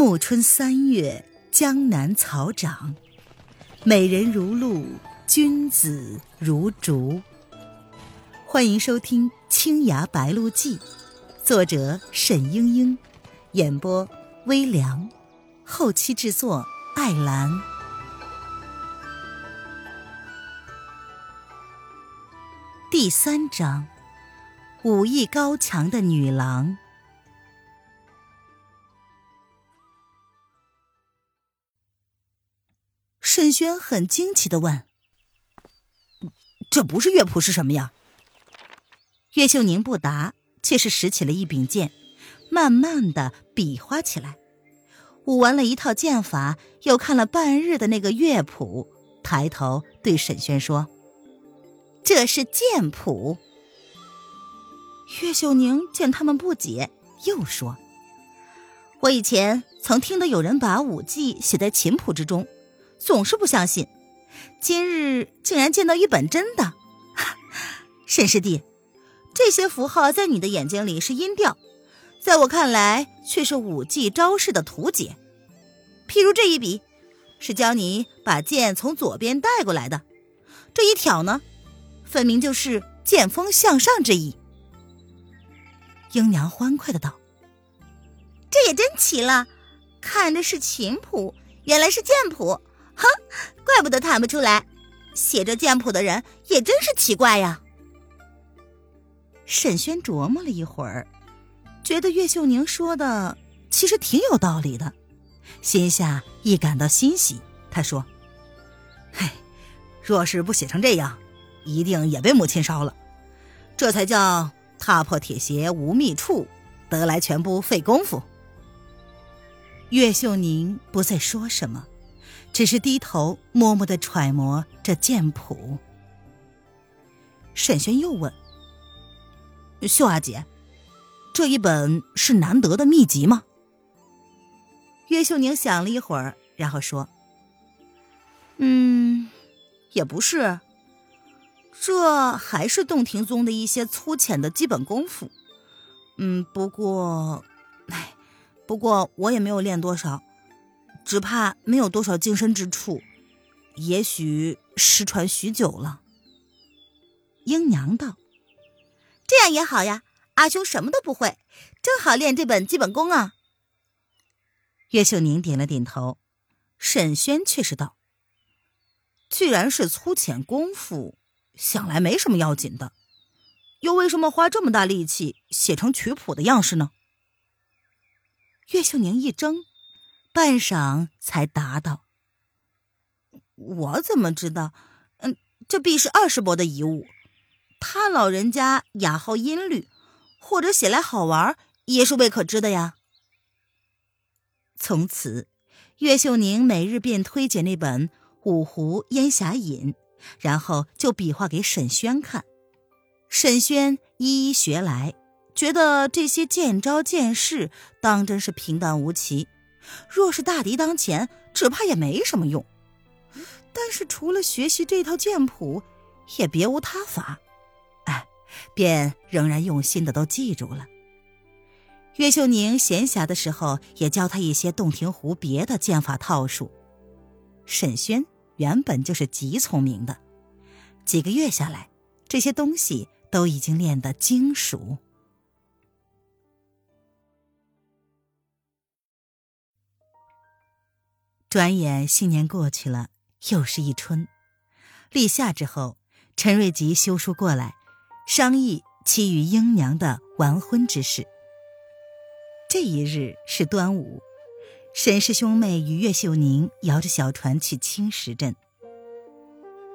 暮春三月，江南草长，美人如露，君子如竹。欢迎收听《青崖白鹿记》，作者沈英英，演播微凉，后期制作艾兰。第三章，武艺高强的女郎。轩很惊奇的问：“这不是乐谱是什么呀？”岳秀宁不答，却是拾起了一柄剑，慢慢的比划起来。舞完了一套剑法，又看了半日的那个乐谱，抬头对沈轩说：“这是剑谱。”岳秀宁见他们不解，又说：“我以前曾听得有人把武技写在琴谱之中。”总是不相信，今日竟然见到一本真的。沈师弟，这些符号在你的眼睛里是音调，在我看来却是武技招式的图解。譬如这一笔，是教你把剑从左边带过来的；这一挑呢，分明就是剑锋向上之意。英娘欢快的道：“这也真奇了，看着是琴谱，原来是剑谱。”哼，怪不得弹不出来，写着剑谱的人也真是奇怪呀。沈轩琢磨了一会儿，觉得岳秀宁说的其实挺有道理的，心下亦感到欣喜。他说：“嘿，若是不写成这样，一定也被母亲烧了。这才叫踏破铁鞋无觅处，得来全不费工夫。”岳秀宁不再说什么。只是低头默默的揣摩这剑谱。沈轩又问：“秀阿姐，这一本是难得的秘籍吗？”岳秀宁想了一会儿，然后说：“嗯，也不是，这还是洞庭宗的一些粗浅的基本功夫。嗯，不过，哎，不过我也没有练多少。”只怕没有多少精深之处，也许失传许久了。瑛娘道：“这样也好呀，阿兄什么都不会，正好练这本基本功啊。”岳秀宁点了点头，沈轩却是道：“既然是粗浅功夫，想来没什么要紧的，又为什么花这么大力气写成曲谱的样式呢？”岳秀宁一怔。半晌才答道：“我怎么知道？嗯，这必是二世伯的遗物。他老人家雅好音律，或者写来好玩，也是未可知的呀。”从此，岳秀宁每日便推荐那本《五湖烟霞引》，然后就比划给沈轩看。沈轩一一学来，觉得这些剑招剑式当真是平淡无奇。若是大敌当前，只怕也没什么用。但是除了学习这套剑谱，也别无他法。哎，便仍然用心的都记住了。岳秀宁闲暇的时候，也教他一些洞庭湖别的剑法套数。沈轩原本就是极聪明的，几个月下来，这些东西都已经练得精熟。转眼新年过去了，又是一春。立夏之后，陈瑞吉修书过来，商议其与英娘的完婚之事。这一日是端午，沈氏兄妹与岳秀宁摇着小船去青石镇。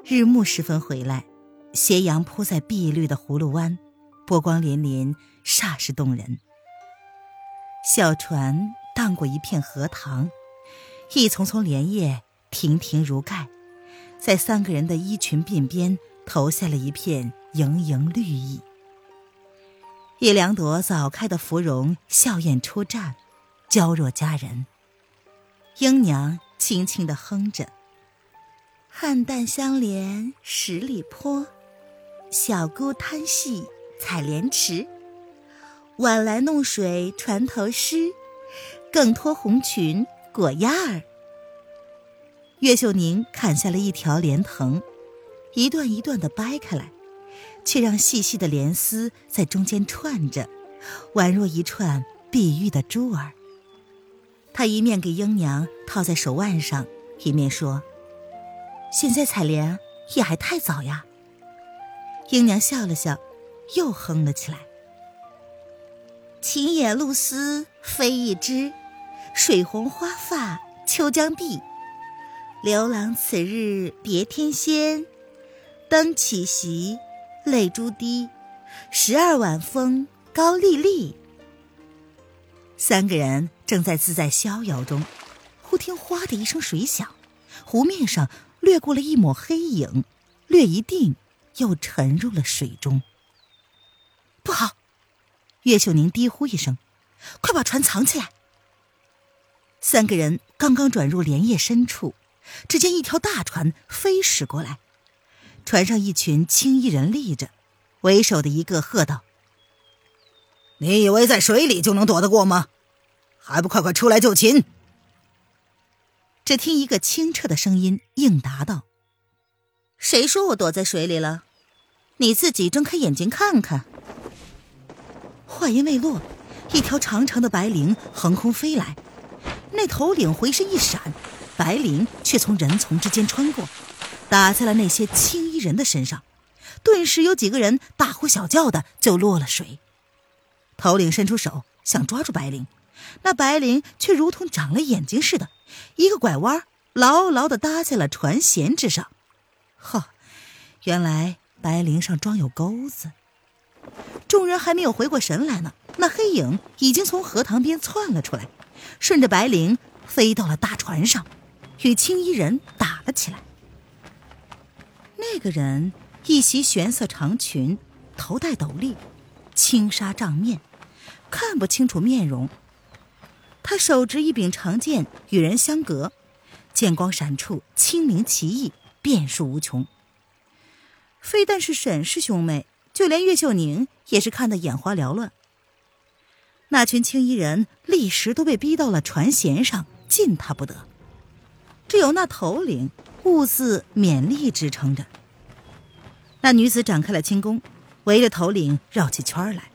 日暮时分回来，斜阳铺在碧绿的葫芦湾，波光粼粼，煞是动人。小船荡过一片荷塘。一丛丛莲叶亭亭如盖，在三个人的衣裙鬓边投下了一片盈盈绿意。一两朵早开的芙蓉笑靥出绽，娇若佳人。英娘轻轻的哼着：“菡萏相连十里坡，小姑贪戏采莲池。晚来弄水船头湿。”更脱红裙裹鸭儿。岳秀宁砍下了一条莲藤，一段一段的掰开来，却让细细的莲丝在中间串着，宛若一串碧玉的珠儿。他一面给英娘套在手腕上，一面说：“现在采莲也还太早呀。”英娘笑了笑，又哼了起来：“青野露丝飞一枝，水红花发秋江碧。”刘郎此日别天仙，灯起席，泪珠滴，十二晚风高丽丽。三个人正在自在逍遥中，忽听“哗”的一声水响，湖面上掠过了一抹黑影，略一定，又沉入了水中。不好！岳秀宁低呼一声：“快把船藏起来！”三个人刚刚转入莲叶深处。只见一条大船飞驶过来，船上一群青衣人立着，为首的一个喝道：“你以为在水里就能躲得过吗？还不快快出来就擒！”只听一个清澈的声音应答道：“谁说我躲在水里了？你自己睁开眼睛看看。”话音未落，一条长长的白绫横空飞来，那头领回身一闪。白绫却从人丛之间穿过，打在了那些青衣人的身上，顿时有几个人大呼小叫的就落了水。头领伸出手想抓住白绫，那白绫却如同长了眼睛似的，一个拐弯，牢牢的搭在了船舷之上。呵，原来白绫上装有钩子。众人还没有回过神来呢，那黑影已经从荷塘边窜了出来，顺着白绫飞到了大船上。与青衣人打了起来。那个人一袭玄色长裙，头戴斗笠，轻纱帐面，看不清楚面容。他手执一柄长剑，与人相隔，剑光闪处，清明奇异，变数无穷。非但是沈氏兄妹，就连岳秀宁也是看得眼花缭乱。那群青衣人立时都被逼到了船舷上，近他不得。只有那头领兀自勉力支撑着。那女子展开了轻功，围着头领绕起圈来，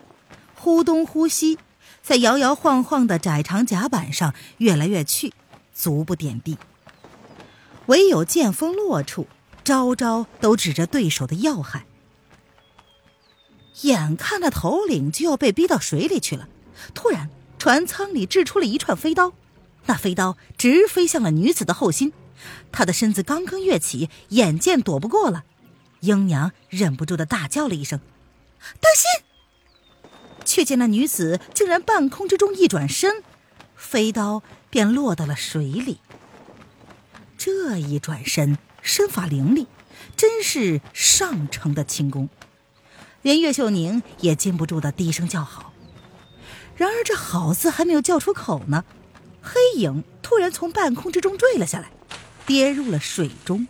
忽东忽西，在摇摇晃晃的窄长甲板上跃来跃去，足不点地。唯有剑锋落处，招招都指着对手的要害。眼看那头领就要被逼到水里去了，突然船舱里掷出了一串飞刀。那飞刀直飞向了女子的后心，她的身子刚刚跃起，眼见躲不过了，英娘忍不住的大叫了一声：“当心！”却见那女子竟然半空之中一转身，飞刀便落到了水里。这一转身，身法凌厉，真是上乘的轻功，连岳秀宁也禁不住的低声叫好。然而这好字还没有叫出口呢。黑影突然从半空之中坠了下来，跌入了水中。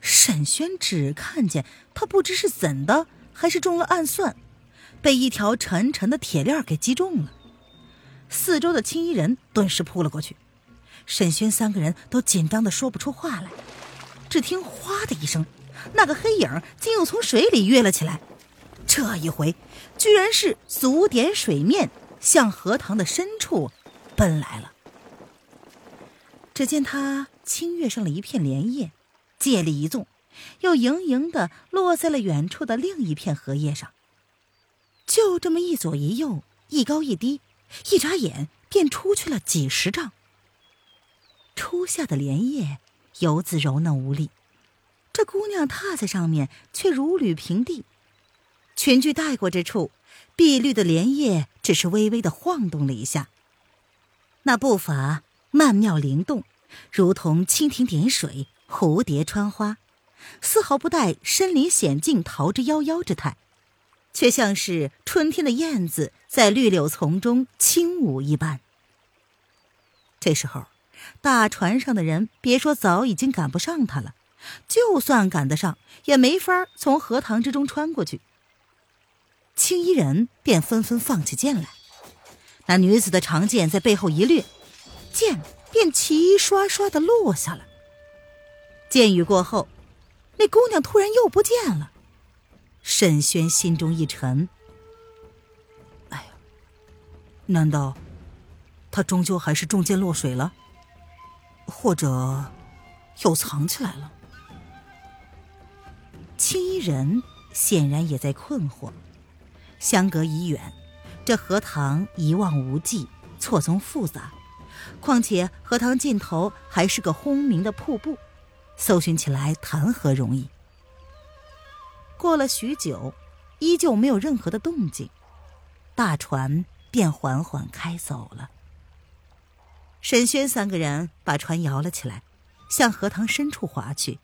沈轩只看见他不知是怎的，还是中了暗算，被一条沉沉的铁链给击中了。四周的青衣人顿时扑了过去，沈轩三个人都紧张的说不出话来。只听“哗”的一声，那个黑影竟又从水里跃了起来，这一回居然是足点水面，向荷塘的深处。奔来了。只见他轻跃上了一片莲叶，借力一纵，又盈盈的落在了远处的另一片荷叶上。就这么一左一右，一高一低，一眨眼便出去了几十丈。初夏的莲叶游子柔嫩无力，这姑娘踏在上面却如履平地。裙裾带过之处，碧绿的莲叶只是微微的晃动了一下。那步伐曼妙灵动，如同蜻蜓点水、蝴蝶穿花，丝毫不带身临险境、逃之夭夭之态，却像是春天的燕子在绿柳丛中轻舞一般。这时候，大船上的人别说早已经赶不上他了，就算赶得上，也没法从荷塘之中穿过去。青衣人便纷纷放起剑来。那女子的长剑在背后一掠，剑便齐刷刷的落下了。剑雨过后，那姑娘突然又不见了。沈轩心中一沉，哎呀，难道她终究还是中箭落水了？或者又藏起来了？青衣人显然也在困惑。相隔已远，这荷塘一望无际，错综复杂。况且荷塘尽头还是个轰鸣的瀑布，搜寻起来谈何容易？过了许久，依旧没有任何的动静，大船便缓缓开走了。沈轩三个人把船摇了起来，向荷塘深处划去，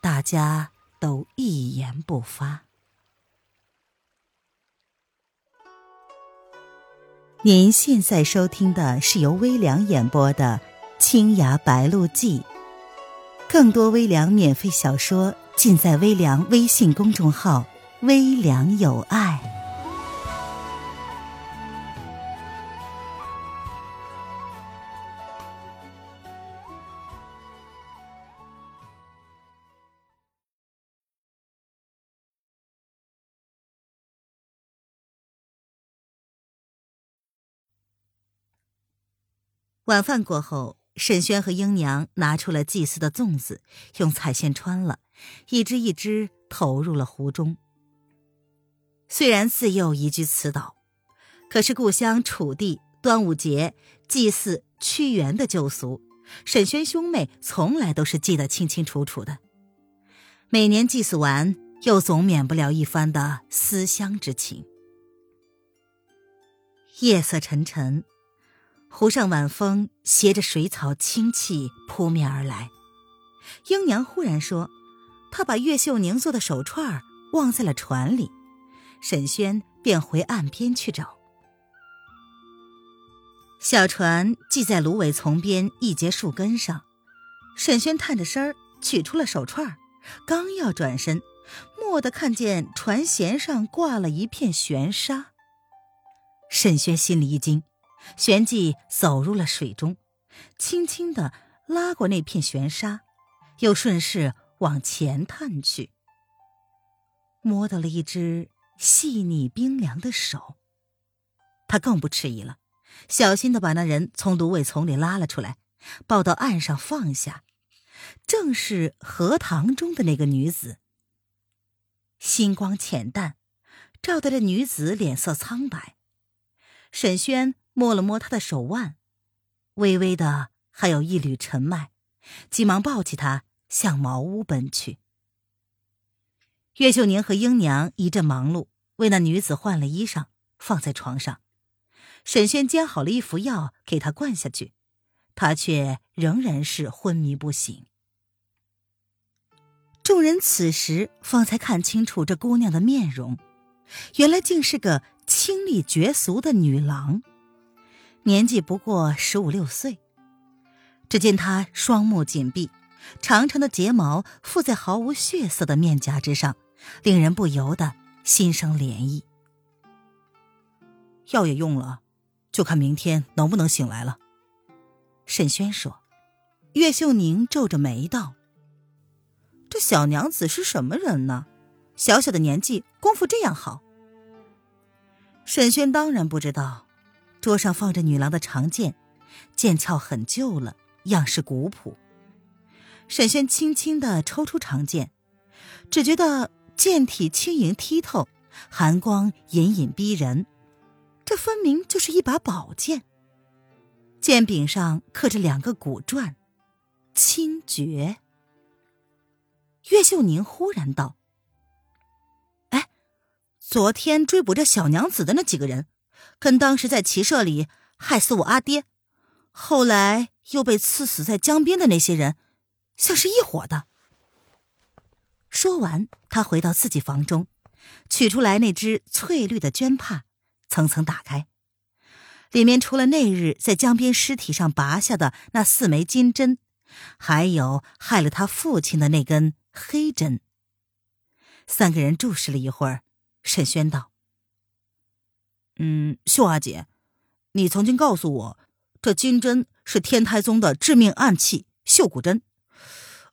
大家都一言不发。您现在收听的是由微凉演播的《青崖白鹿记》，更多微凉免费小说。尽在微凉微信公众号“微凉有爱”。晚饭过后。沈轩和英娘拿出了祭祀的粽子，用彩线穿了，一只一只投入了湖中。虽然自幼移居此岛，可是故乡楚地端午节祭祀屈原的旧俗，沈轩兄妹从来都是记得清清楚楚的。每年祭祀完，又总免不了一番的思乡之情。夜色沉沉。湖上晚风携着水草清气扑面而来，英娘忽然说：“她把岳秀宁做的手串忘在了船里。”沈轩便回岸边去找。小船系在芦苇丛边一截树根上，沈轩探着身儿取出了手串，刚要转身，蓦地看见船舷上挂了一片悬沙。沈轩心里一惊。旋即走入了水中，轻轻地拉过那片悬沙，又顺势往前探去，摸到了一只细腻冰凉的手。他更不迟疑了，小心的把那人从芦苇丛里拉了出来，抱到岸上放下，正是荷塘中的那个女子。星光浅淡，照得这女子脸色苍白。沈轩。摸了摸他的手腕，微微的还有一缕尘脉，急忙抱起他向茅屋奔去。岳秀宁和英娘一阵忙碌，为那女子换了衣裳，放在床上。沈轩煎好了一服药给她灌下去，她却仍然是昏迷不醒。众人此时方才看清楚这姑娘的面容，原来竟是个清丽绝俗的女郎。年纪不过十五六岁，只见他双目紧闭，长长的睫毛附在毫无血色的面颊之上，令人不由得心生怜意。药也用了，就看明天能不能醒来了。沈轩说。岳秀宁皱着眉道：“这小娘子是什么人呢？小小的年纪，功夫这样好。”沈轩当然不知道。桌上放着女郎的长剑，剑鞘很旧了，样式古朴。沈轩轻轻的抽出长剑，只觉得剑体轻盈剔透，寒光隐隐逼人。这分明就是一把宝剑。剑柄上刻着两个古篆：“清绝。”岳秀宁忽然道：“哎，昨天追捕这小娘子的那几个人。”跟当时在骑射里害死我阿爹，后来又被刺死在江边的那些人，像是一伙的。说完，他回到自己房中，取出来那只翠绿的绢帕，层层打开，里面除了那日在江边尸体上拔下的那四枚金针，还有害了他父亲的那根黑针。三个人注视了一会儿，沈轩道。嗯，秀阿姐，你曾经告诉我，这金针是天台宗的致命暗器——绣骨针。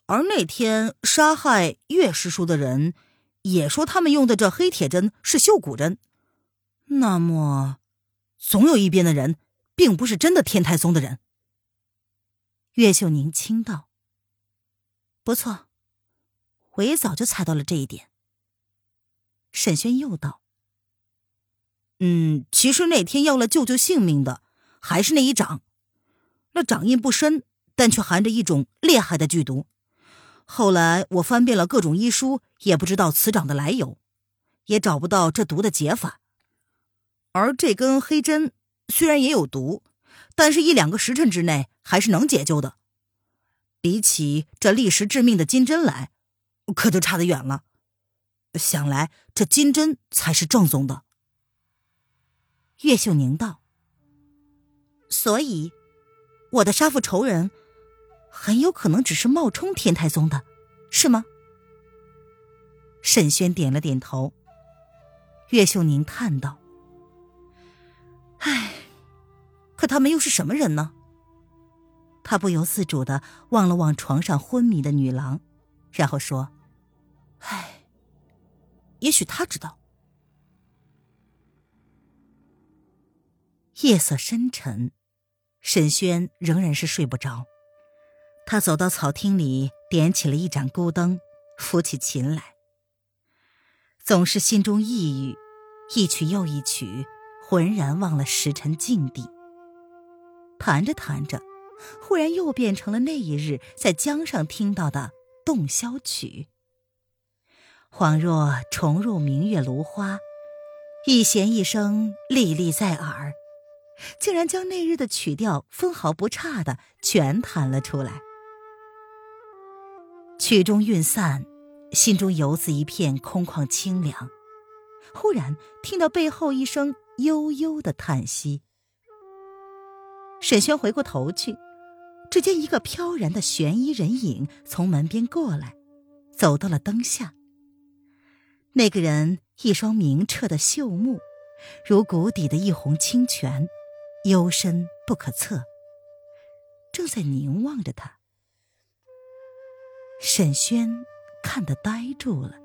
而那天杀害岳师叔的人，也说他们用的这黑铁针是绣骨针。那么，总有一边的人，并不是真的天台宗的人。岳秀宁轻道：“不错，我也早就猜到了这一点。”沈轩又道：“嗯，其实那天要了舅舅性命的，还是那一掌。那掌印不深，但却含着一种厉害的剧毒。”后来我翻遍了各种医书，也不知道此掌的来由，也找不到这毒的解法。而这根黑针虽然也有毒，但是一两个时辰之内还是能解救的。比起这立时致命的金针来，可就差得远了。想来这金针才是正宗的。岳秀宁道：“所以，我的杀父仇人。”很有可能只是冒充天台宗的，是吗？沈轩点了点头。岳秀宁叹道：“唉，可他们又是什么人呢？”他不由自主的望了望床上昏迷的女郎，然后说：“唉，也许他知道。”夜色深沉，沈轩仍然是睡不着。他走到草厅里，点起了一盏孤灯，抚起琴来。总是心中抑郁，一曲又一曲，浑然忘了时辰境地。弹着弹着，忽然又变成了那一日在江上听到的洞箫曲。恍若重入明月芦花，一弦一声历历在耳，竟然将那日的曲调分毫不差的全弹了出来。曲终韵散，心中犹自一片空旷清凉。忽然听到背后一声悠悠的叹息。沈轩回过头去，只见一个飘然的悬衣人影从门边过来，走到了灯下。那个人一双明澈的秀目，如谷底的一泓清泉，幽深不可测，正在凝望着他。沈轩看得呆住了，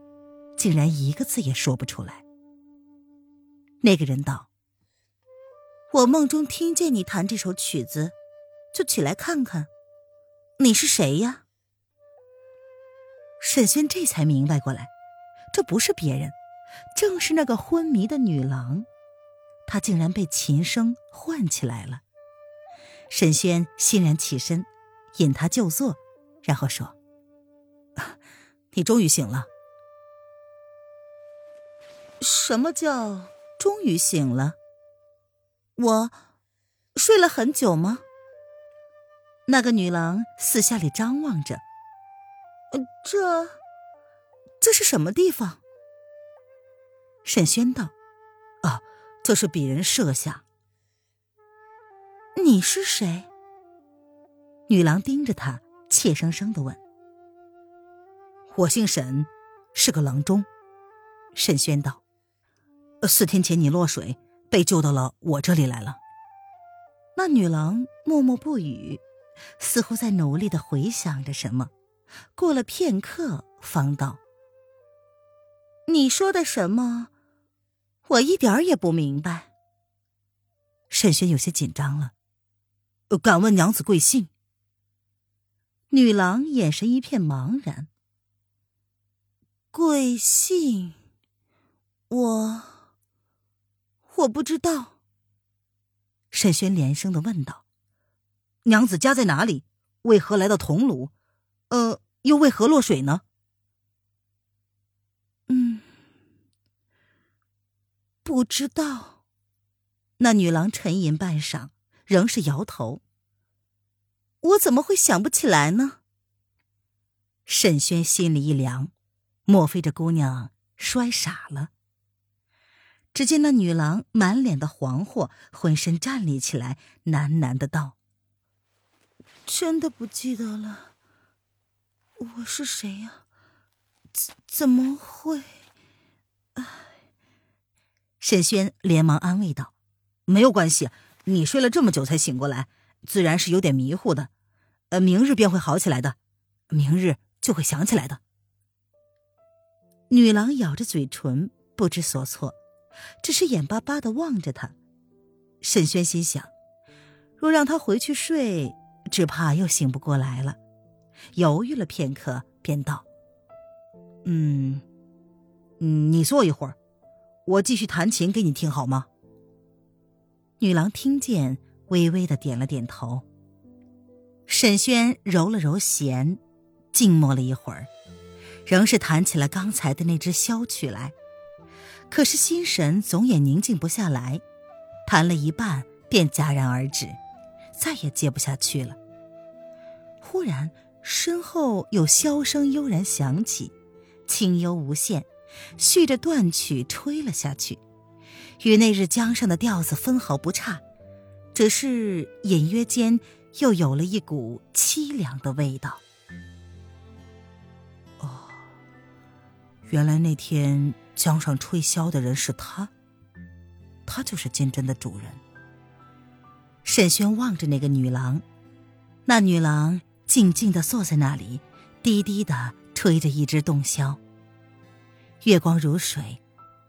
竟然一个字也说不出来。那个人道：“我梦中听见你弹这首曲子，就起来看看，你是谁呀？”沈轩这才明白过来，这不是别人，正是那个昏迷的女郎，他竟然被琴声唤起来了。沈轩欣然起身，引她就坐，然后说。你终于醒了。什么叫终于醒了？我睡了很久吗？那个女郎四下里张望着。这这是什么地方？沈轩道：“啊，这是鄙人设下。”你是谁？女郎盯着他，怯生生的问。我姓沈，是个郎中。沈轩道：“四天前你落水，被救到了我这里来了。”那女郎默默不语，似乎在努力的回想着什么。过了片刻，方道：“你说的什么？我一点儿也不明白。”沈轩有些紧张了，敢问娘子贵姓？女郎眼神一片茫然。贵姓？我我不知道。沈轩连声的问道：“娘子家在哪里？为何来到桐庐？呃，又为何落水呢？”嗯，不知道。那女郎沉吟半晌，仍是摇头。我怎么会想不起来呢？沈轩心里一凉。莫非这姑娘摔傻了？只见那女郎满脸的惶惑，浑身站立起来，喃喃的道：“真的不记得了，我是谁呀？怎怎么会？”啊沈轩连忙安慰道：“没有关系，你睡了这么久才醒过来，自然是有点迷糊的。呃，明日便会好起来的，明日就会想起来的。女郎咬着嘴唇，不知所措，只是眼巴巴的望着他。沈轩心想，若让他回去睡，只怕又醒不过来了。犹豫了片刻，便道：“嗯，嗯，你坐一会儿，我继续弹琴给你听好吗？”女郎听见，微微的点了点头。沈轩揉了揉弦，静默了一会儿，仍是弹起了刚才的那支箫曲来。可是心神总也宁静不下来，弹了一半便戛然而止，再也接不下去了。忽然，身后有箫声悠然响起，清幽无限，续着断曲吹了下去。与那日江上的调子分毫不差，只是隐约间又有了一股凄凉的味道。哦，原来那天江上吹箫的人是他，他就是金针的主人。沈轩望着那个女郎，那女郎静静的坐在那里，低低的吹着一支洞箫。月光如水，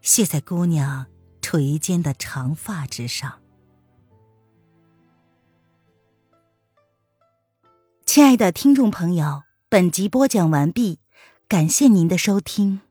泻在姑娘。垂肩的长发之上，亲爱的听众朋友，本集播讲完毕，感谢您的收听。